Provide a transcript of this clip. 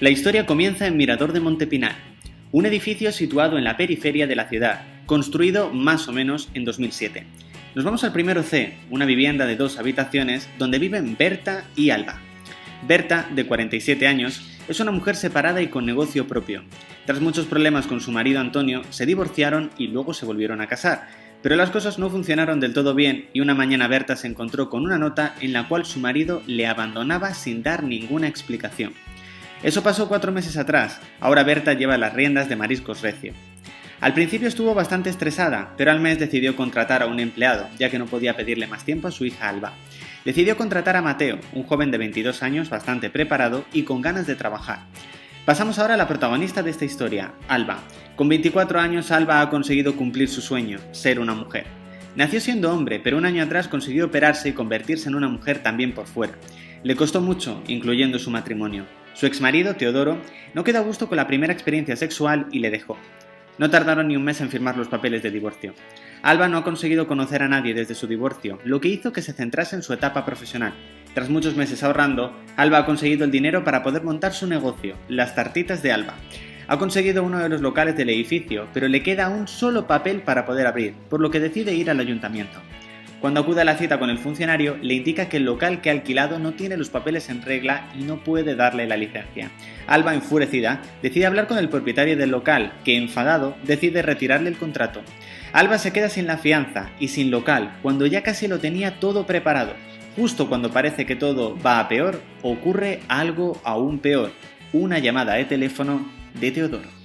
La historia comienza en Mirador de Montepinar, un edificio situado en la periferia de la ciudad, construido más o menos en 2007. Nos vamos al primero C, una vivienda de dos habitaciones donde viven Berta y Alba. Berta, de 47 años, es una mujer separada y con negocio propio. Tras muchos problemas con su marido Antonio, se divorciaron y luego se volvieron a casar. Pero las cosas no funcionaron del todo bien y una mañana Berta se encontró con una nota en la cual su marido le abandonaba sin dar ninguna explicación. Eso pasó cuatro meses atrás, ahora Berta lleva las riendas de Mariscos Recio. Al principio estuvo bastante estresada, pero al mes decidió contratar a un empleado, ya que no podía pedirle más tiempo a su hija Alba. Decidió contratar a Mateo, un joven de 22 años bastante preparado y con ganas de trabajar. Pasamos ahora a la protagonista de esta historia, Alba. Con 24 años Alba ha conseguido cumplir su sueño, ser una mujer. Nació siendo hombre, pero un año atrás consiguió operarse y convertirse en una mujer también por fuera. Le costó mucho, incluyendo su matrimonio. Su exmarido, Teodoro, no quedó a gusto con la primera experiencia sexual y le dejó. No tardaron ni un mes en firmar los papeles de divorcio. Alba no ha conseguido conocer a nadie desde su divorcio, lo que hizo que se centrase en su etapa profesional. Tras muchos meses ahorrando, Alba ha conseguido el dinero para poder montar su negocio, las tartitas de Alba. Ha conseguido uno de los locales del edificio, pero le queda un solo papel para poder abrir, por lo que decide ir al ayuntamiento. Cuando acude a la cita con el funcionario, le indica que el local que ha alquilado no tiene los papeles en regla y no puede darle la licencia. Alba, enfurecida, decide hablar con el propietario del local, que, enfadado, decide retirarle el contrato. Alba se queda sin la fianza y sin local, cuando ya casi lo tenía todo preparado. Justo cuando parece que todo va a peor, ocurre algo aún peor, una llamada de teléfono de Teodoro.